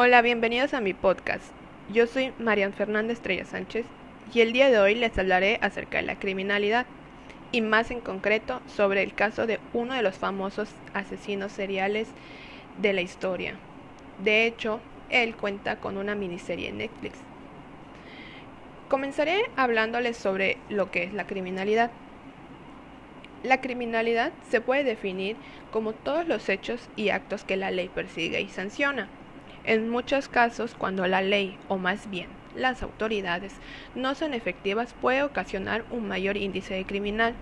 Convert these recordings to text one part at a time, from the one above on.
Hola, bienvenidos a mi podcast. Yo soy Marian Fernández Estrella Sánchez y el día de hoy les hablaré acerca de la criminalidad y más en concreto sobre el caso de uno de los famosos asesinos seriales de la historia. De hecho, él cuenta con una miniserie en Netflix. Comenzaré hablándoles sobre lo que es la criminalidad. La criminalidad se puede definir como todos los hechos y actos que la ley persigue y sanciona. En muchos casos, cuando la ley, o más bien las autoridades, no son efectivas, puede ocasionar un mayor índice de criminal.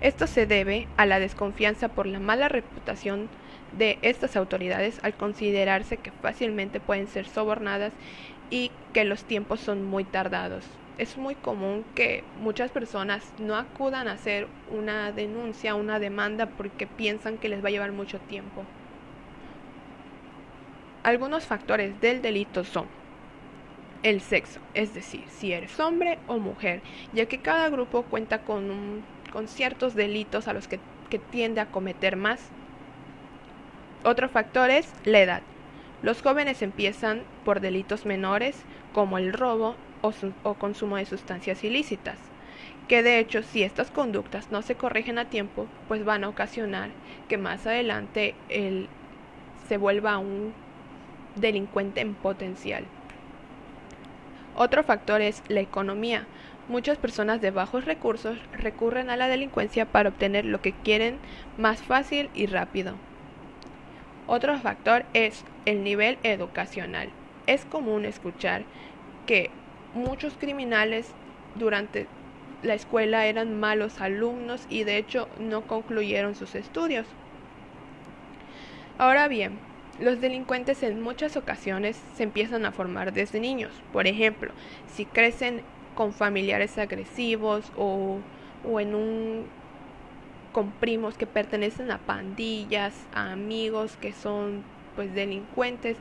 Esto se debe a la desconfianza por la mala reputación de estas autoridades al considerarse que fácilmente pueden ser sobornadas y que los tiempos son muy tardados. Es muy común que muchas personas no acudan a hacer una denuncia, una demanda porque piensan que les va a llevar mucho tiempo. Algunos factores del delito son el sexo, es decir, si eres hombre o mujer, ya que cada grupo cuenta con, con ciertos delitos a los que, que tiende a cometer más. Otro factor es la edad. Los jóvenes empiezan por delitos menores como el robo o, o, consumo de sustancias ilícitas, que de hecho si estas conductas no se corrigen a tiempo, pues van a ocasionar que más adelante él se vuelva un delincuente en potencial. Otro factor es la economía. Muchas personas de bajos recursos recurren a la delincuencia para obtener lo que quieren más fácil y rápido. Otro factor es el nivel educacional. Es común escuchar que muchos criminales durante la escuela eran malos alumnos y de hecho no concluyeron sus estudios. Ahora bien, los delincuentes en muchas ocasiones se empiezan a formar desde niños. Por ejemplo, si crecen con familiares agresivos o, o en un con primos que pertenecen a pandillas, a amigos que son pues delincuentes,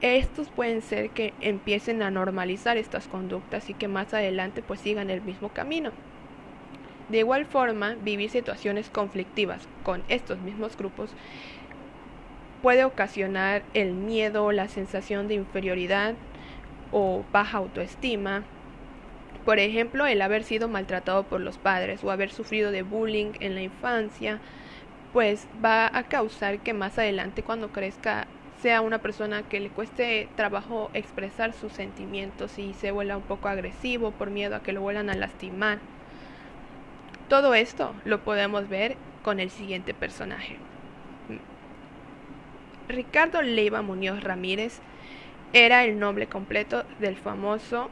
estos pueden ser que empiecen a normalizar estas conductas y que más adelante pues sigan el mismo camino. De igual forma, vivir situaciones conflictivas con estos mismos grupos puede ocasionar el miedo, la sensación de inferioridad o baja autoestima, por ejemplo, el haber sido maltratado por los padres o haber sufrido de bullying en la infancia, pues va a causar que más adelante cuando crezca sea una persona que le cueste trabajo expresar sus sentimientos y se vuelva un poco agresivo por miedo a que lo vuelvan a lastimar. Todo esto lo podemos ver con el siguiente personaje. Ricardo Leiva Muñoz Ramírez era el nombre completo del famoso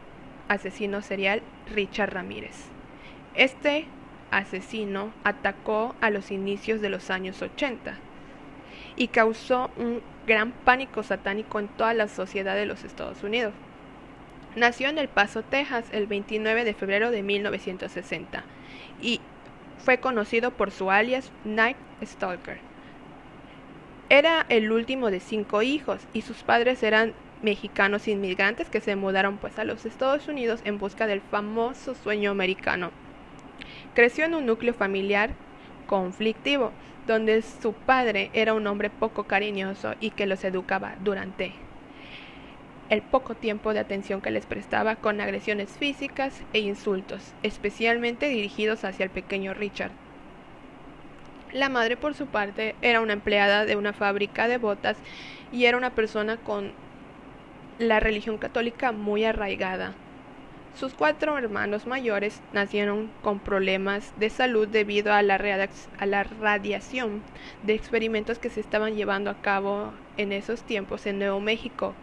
asesino serial Richard Ramírez. Este asesino atacó a los inicios de los años 80 y causó un gran pánico satánico en toda la sociedad de los Estados Unidos. Nació en El Paso, Texas, el 29 de febrero de 1960 y fue conocido por su alias Night Stalker. Era el último de cinco hijos y sus padres eran mexicanos inmigrantes que se mudaron pues a los Estados Unidos en busca del famoso sueño americano. Creció en un núcleo familiar conflictivo, donde su padre era un hombre poco cariñoso y que los educaba durante el poco tiempo de atención que les prestaba con agresiones físicas e insultos, especialmente dirigidos hacia el pequeño Richard. La madre, por su parte, era una empleada de una fábrica de botas y era una persona con la religión católica muy arraigada. Sus cuatro hermanos mayores nacieron con problemas de salud debido a la, a la, radiación de experimentos que se estaban llevando a cabo en esos tiempos en Nuevo México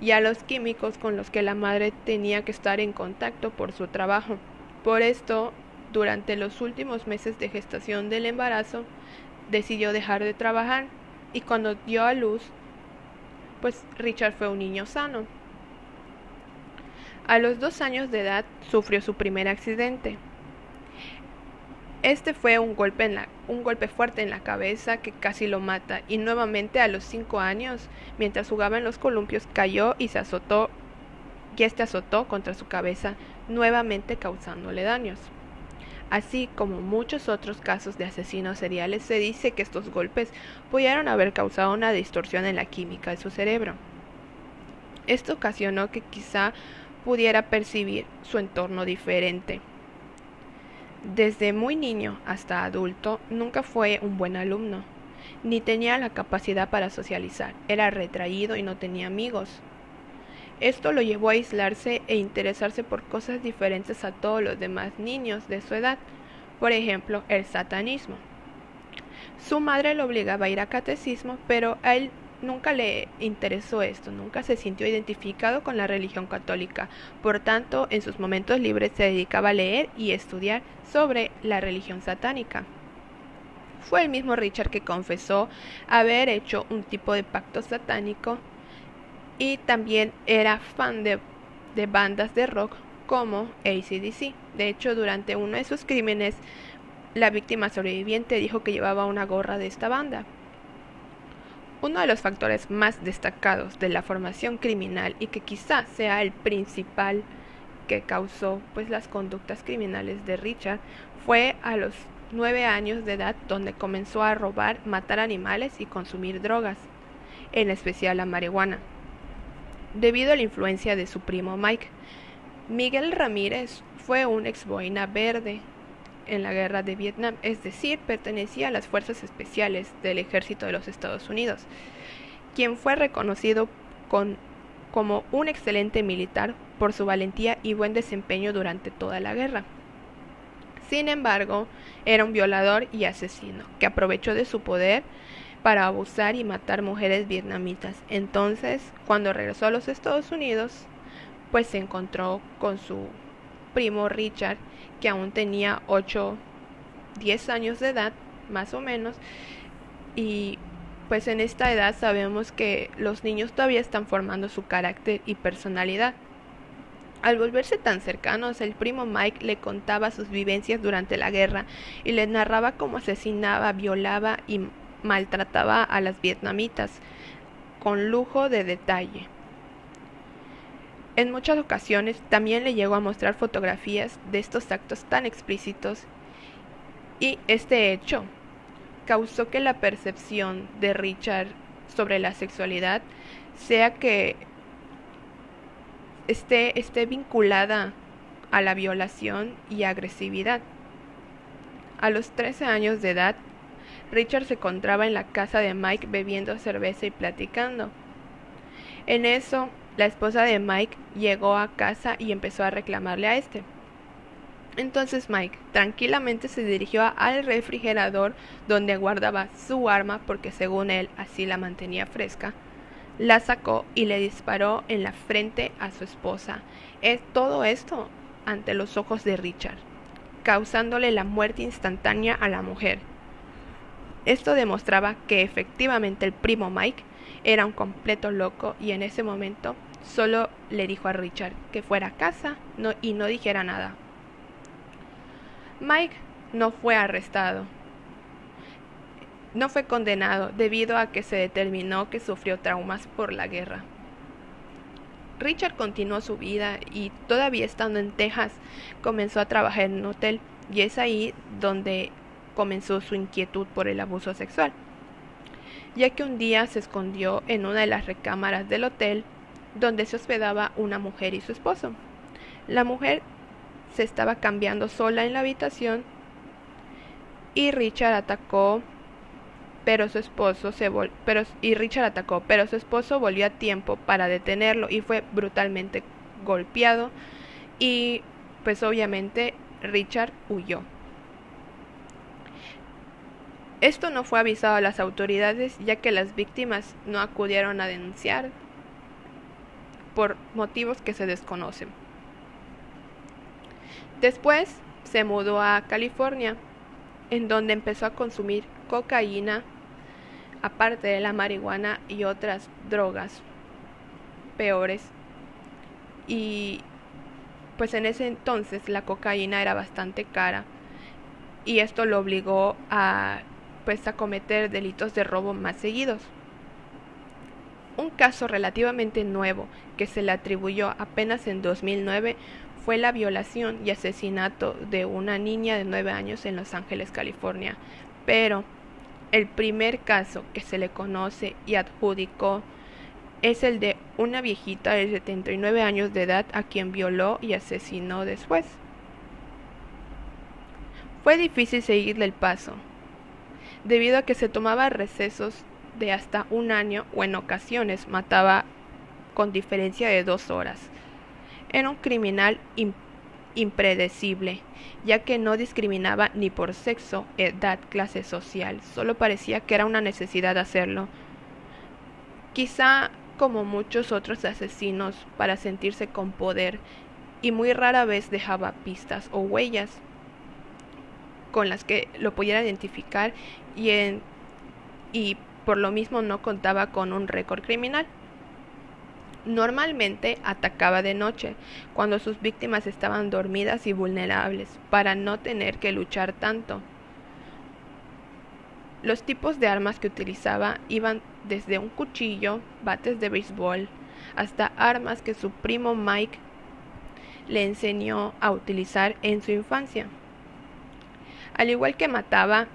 y a los químicos con los que la madre tenía que estar en contacto por su trabajo. Por esto, durante los últimos meses de gestación del embarazo, decidió dejar de trabajar y cuando dio a luz pues Richard fue un niño sano. A los dos años de edad sufrió su primer accidente. Este fue un golpe, en la, un golpe fuerte en la cabeza que casi lo mata y nuevamente a los cinco años, mientras jugaba en los columpios, cayó y se azotó y este azotó contra su cabeza, nuevamente causándole daños. Así como muchos otros casos de asesinos seriales, se dice que estos golpes pudieron haber causado una distorsión en la química de su cerebro. Esto ocasionó que quizá pudiera percibir su entorno diferente. Desde muy niño hasta adulto nunca fue un buen alumno, ni tenía la capacidad para socializar, era retraído y no tenía amigos. Esto lo llevó a aislarse e interesarse por cosas diferentes a todos los demás niños de su edad, por ejemplo, el satanismo. Su madre lo obligaba a ir a catecismo, pero a él nunca le interesó esto, nunca se sintió identificado con la religión católica. Por tanto, en sus momentos libres se dedicaba a leer y estudiar sobre la religión satánica. Fue el mismo Richard que confesó haber hecho un tipo de pacto satánico y también era fan de, bandas de rock como ACDC. De hecho, durante uno de sus crímenes, la víctima sobreviviente dijo que llevaba una gorra de esta banda. Uno de los factores más destacados de la formación criminal y que quizás sea el principal que causó pues las conductas criminales de Richard fue a los nueve años de edad donde comenzó a robar, matar animales y consumir drogas, en especial la marihuana. Debido a la influencia de su primo Mike, Miguel Ramírez fue un ex boina verde en la guerra de Vietnam, es decir, pertenecía a las fuerzas especiales del ejército de los Estados Unidos, quien fue reconocido como un excelente militar por su valentía y buen desempeño durante toda la guerra. Sin embargo, era un violador y asesino, que aprovechó de su poder para abusar y matar mujeres vietnamitas. Entonces, cuando regresó a los Estados Unidos, pues se encontró con su primo Richard, que aún tenía 8, 10 años de edad, más o menos, y pues en esta edad sabemos que los niños todavía están formando su carácter y personalidad. Al volverse tan cercanos, el primo Mike le contaba sus vivencias durante la guerra y le narraba cómo asesinaba, violaba y maltrataba a las vietnamitas, con lujo de detalle. En muchas ocasiones también le llegó a mostrar fotografías de estos actos tan explícitos y este hecho causó que la percepción de Richard sobre la sexualidad sea que esté, esté vinculada a la violación y agresividad. A los 13 años de edad, Richard se encontraba en la casa de Mike bebiendo cerveza y platicando. En eso, la esposa de Mike llegó a casa y empezó a reclamarle a este. Entonces Mike tranquilamente se dirigió al refrigerador donde guardaba su arma porque según él así la mantenía fresca. La sacó y le disparó en la frente a su esposa. Es todo esto ante los ojos de Richard, causándole la muerte instantánea a la mujer. Esto demostraba que efectivamente el primo Mike era un completo loco y en ese momento solo le dijo a Richard que fuera a casa y no dijera nada. Mike no fue arrestado. No fue condenado debido a que se determinó que sufrió traumas por la guerra. Richard continuó su vida y todavía estando en Texas comenzó a trabajar en un hotel y es ahí donde comenzó su inquietud por el abuso sexual ya que un día se escondió en una de las recámaras del hotel donde se hospedaba una mujer y su esposo. La mujer se estaba cambiando sola en la habitación y Richard atacó pero su esposo se pero y Richard atacó, pero su esposo volvió a tiempo para detenerlo y fue brutalmente golpeado y pues obviamente Richard huyó. Esto no fue avisado a las autoridades ya que las víctimas no acudieron a denunciar por motivos que se desconocen. Después se mudó a California, en donde empezó a consumir cocaína, aparte de la marihuana y otras drogas peores. Y pues en ese entonces la cocaína era bastante cara y esto lo obligó a a cometer delitos de robo más seguidos. Un caso relativamente nuevo que se le atribuyó apenas en 2009 fue la violación y asesinato de una niña de 9 años en Los Ángeles, California. Pero el primer caso que se le conoce y adjudicó es el de una viejita de 79 años de edad a quien violó y asesinó después. Fue difícil seguirle el paso, debido a que se tomaba recesos de hasta un año o en ocasiones mataba con diferencia de dos horas. Era un criminal impredecible, ya que no discriminaba ni por sexo, edad, clase social, solo parecía que era una necesidad hacerlo. Quizá como muchos otros asesinos para sentirse con poder y muy rara vez dejaba pistas o huellas con las que lo pudiera identificar y, por lo mismo no contaba con un récord criminal. Normalmente atacaba de noche, cuando sus víctimas estaban dormidas y vulnerables, para no tener que luchar tanto. Los tipos de armas que utilizaba iban desde un cuchillo, bates de béisbol, hasta armas que su primo Mike le enseñó a utilizar en su infancia. Al igual que mataba,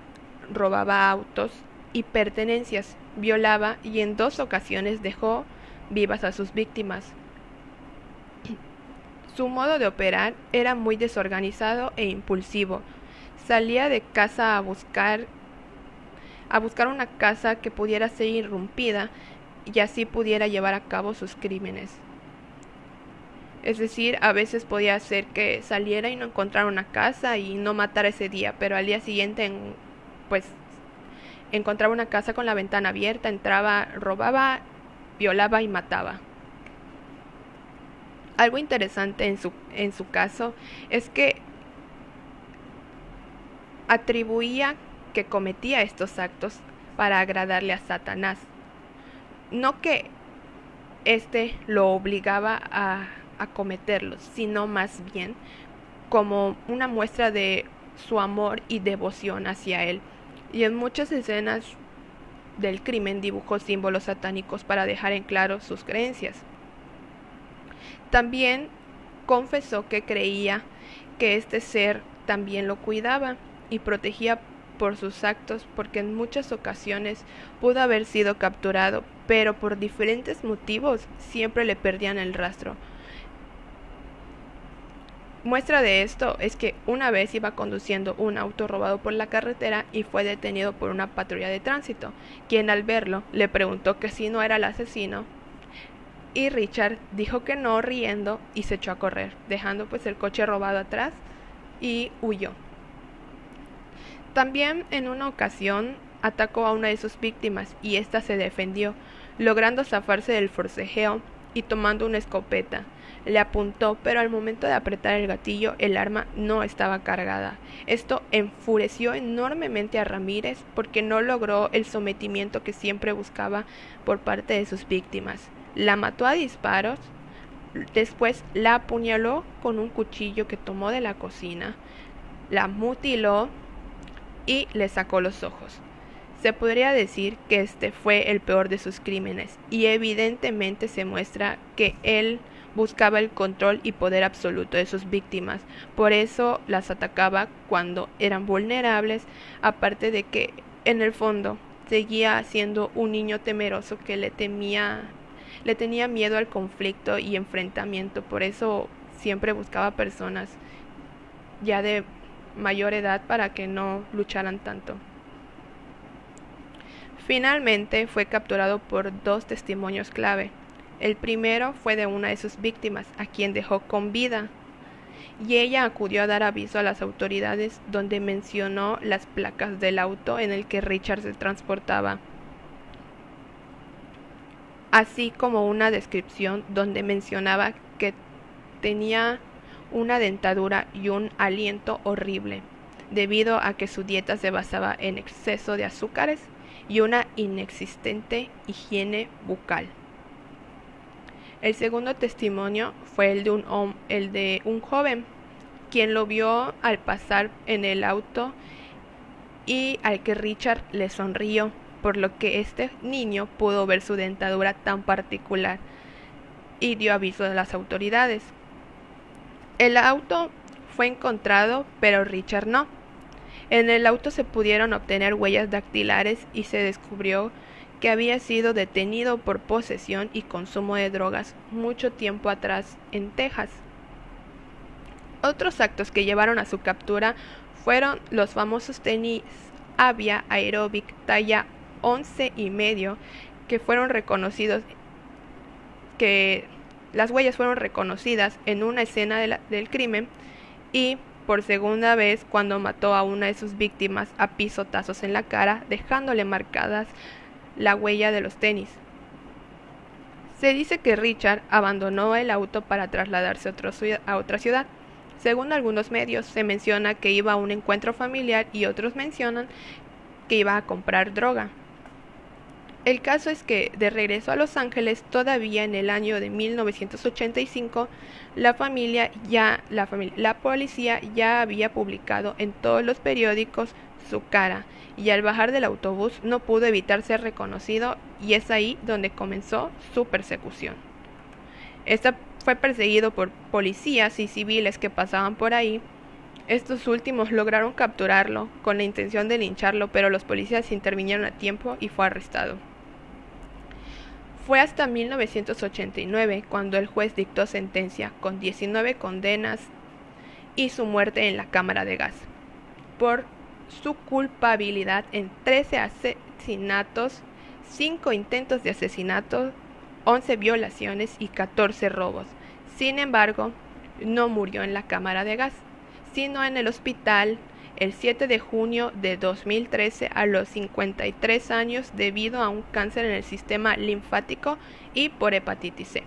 robaba autos y pertenencias, violaba y en dos ocasiones dejó vivas a sus víctimas. Su modo de operar era muy desorganizado e impulsivo. Salía de casa a buscar a buscar una casa que pudiera ser irrumpida y así pudiera llevar a cabo sus crímenes. Es decir, a veces podía ser que saliera y no encontrara una casa y no matara ese día, pero al día siguiente pues encontraba una casa con la ventana abierta, entraba, robaba, violaba y mataba. Algo interesante en su, en su caso es que atribuía que cometía estos actos para agradarle a Satanás. No que éste lo obligaba a, a cometerlos, sino más bien como una muestra de su amor y devoción hacia él. Y en muchas escenas del crimen dibujó símbolos satánicos para dejar en claro sus creencias. También confesó que creía que este ser también lo cuidaba y protegía por sus actos porque en muchas ocasiones pudo haber sido capturado, pero por diferentes motivos siempre le perdían el rastro. Muestra de esto es que una vez iba conduciendo un auto robado por la carretera y fue detenido por una patrulla de tránsito, quien al verlo le preguntó que si no era el asesino y Richard dijo que no riendo y se echó a correr, dejando pues el coche robado atrás y huyó. También en una ocasión atacó a una de sus víctimas y ésta se defendió, logrando zafarse del forcejeo y tomando una escopeta. Le apuntó, pero al momento de apretar el gatillo el arma no estaba cargada. Esto enfureció enormemente a Ramírez porque no logró el sometimiento que siempre buscaba por parte de sus víctimas. La mató a disparos, después la apuñaló con un cuchillo que tomó de la cocina, la mutiló y le sacó los ojos. Se podría decir que este fue el peor de sus crímenes y evidentemente se muestra que él buscaba el control y poder absoluto de sus víctimas, por eso las atacaba cuando eran vulnerables, aparte de que en el fondo seguía siendo un niño temeroso que le temía le tenía miedo al conflicto y enfrentamiento, por eso siempre buscaba personas ya de mayor edad para que no lucharan tanto. Finalmente fue capturado por dos testimonios clave. El primero fue de una de sus víctimas, a quien dejó con vida, y ella acudió a dar aviso a las autoridades donde mencionó las placas del auto en el que Richard se transportaba, así como una descripción donde mencionaba que tenía una dentadura y un aliento horrible, debido a que su dieta se basaba en exceso de azúcares y una inexistente higiene bucal. El segundo testimonio fue el de un, el de un joven, quien lo vio al pasar en el auto y al que Richard le sonrió, por lo que este niño pudo ver su dentadura tan particular y dio aviso a las autoridades. El auto fue encontrado, pero Richard no. En el auto se pudieron obtener huellas dactilares y se descubrió que había sido detenido por posesión y consumo de drogas mucho tiempo atrás en Texas. Otros actos que llevaron a su captura fueron los famosos tenis Avia Aerobic talla 11 y medio que fueron reconocidos que las huellas fueron reconocidas en una escena del crimen y por segunda vez cuando mató a una de sus víctimas a pisotazos en la cara, dejándole marcadas la huella de los tenis. Se dice que Richard abandonó el auto para trasladarse a otra ciudad. Según algunos medios, se menciona que iba a un encuentro familiar y otros mencionan que iba a comprar droga. El caso es que, de regreso a Los Ángeles, todavía en el año de 1985, la familia ya, la, la policía ya había publicado en todos los periódicos su cara, y al bajar del autobús no pudo evitar ser reconocido, y es ahí donde comenzó su persecución. Esta fue perseguido por policías y civiles que pasaban por ahí. Estos últimos lograron capturarlo con la intención de lincharlo, pero los policías intervinieron a tiempo y fue arrestado. Fue hasta 1989 cuando el juez dictó sentencia con 19 condenas y su muerte en la cámara de gas por su culpabilidad en 13 asesinatos, 5 intentos de asesinato, 11 violaciones y 14 robos. Sin embargo, no murió en la cámara de gas, sino en el hospital el 7 de junio de 2013 a los 53 años debido a un cáncer en el sistema linfático y por hepatitis C.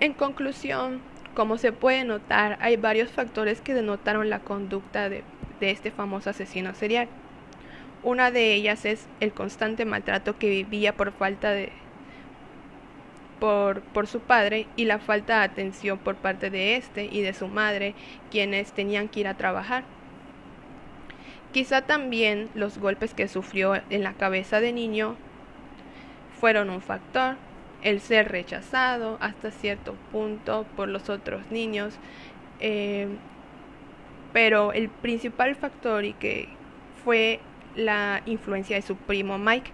En conclusión, como se puede notar, hay varios factores que denotaron la conducta de, de este famoso asesino serial. Una de ellas es el constante maltrato que vivía por falta de, por, su padre y la falta de atención por parte de este y de su madre, quienes tenían que ir a trabajar. Quizá también los golpes que sufrió en la cabeza de niño fueron un factor, el ser rechazado hasta cierto punto por los otros niños, eh, pero el principal factor y que fue la influencia de su primo Mike,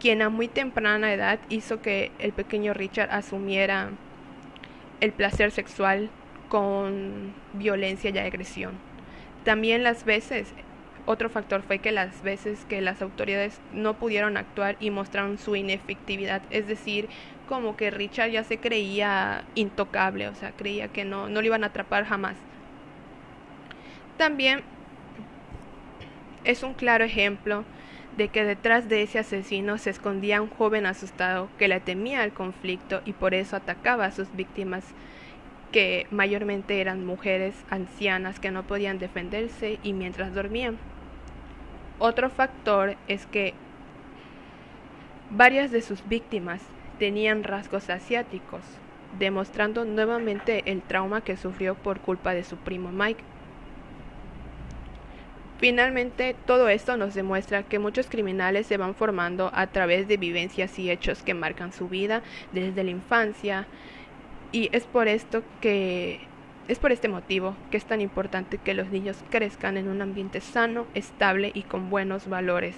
quien a muy temprana edad hizo que el pequeño Richard asumiera el placer sexual con violencia y agresión. También las veces, otro factor fue que las veces que las autoridades no pudieron actuar y mostraron su inefectividad, es decir, como que Richard ya se creía intocable, o sea, creía que no, no lo iban a atrapar jamás. También es un claro ejemplo de que detrás de ese asesino se escondía un joven asustado que le temía al conflicto y por eso atacaba a sus víctimas, que mayormente eran mujeres ancianas que no podían defenderse y mientras dormían. Otro factor es que varias de sus víctimas tenían rasgos asiáticos, demostrando nuevamente el trauma que sufrió por culpa de su primo Mike. Finalmente, todo esto nos demuestra que muchos criminales se van formando a través de vivencias y hechos que marcan su vida desde la infancia y es por esto que es por este motivo que es tan importante que los niños crezcan en un ambiente sano, estable y con buenos valores.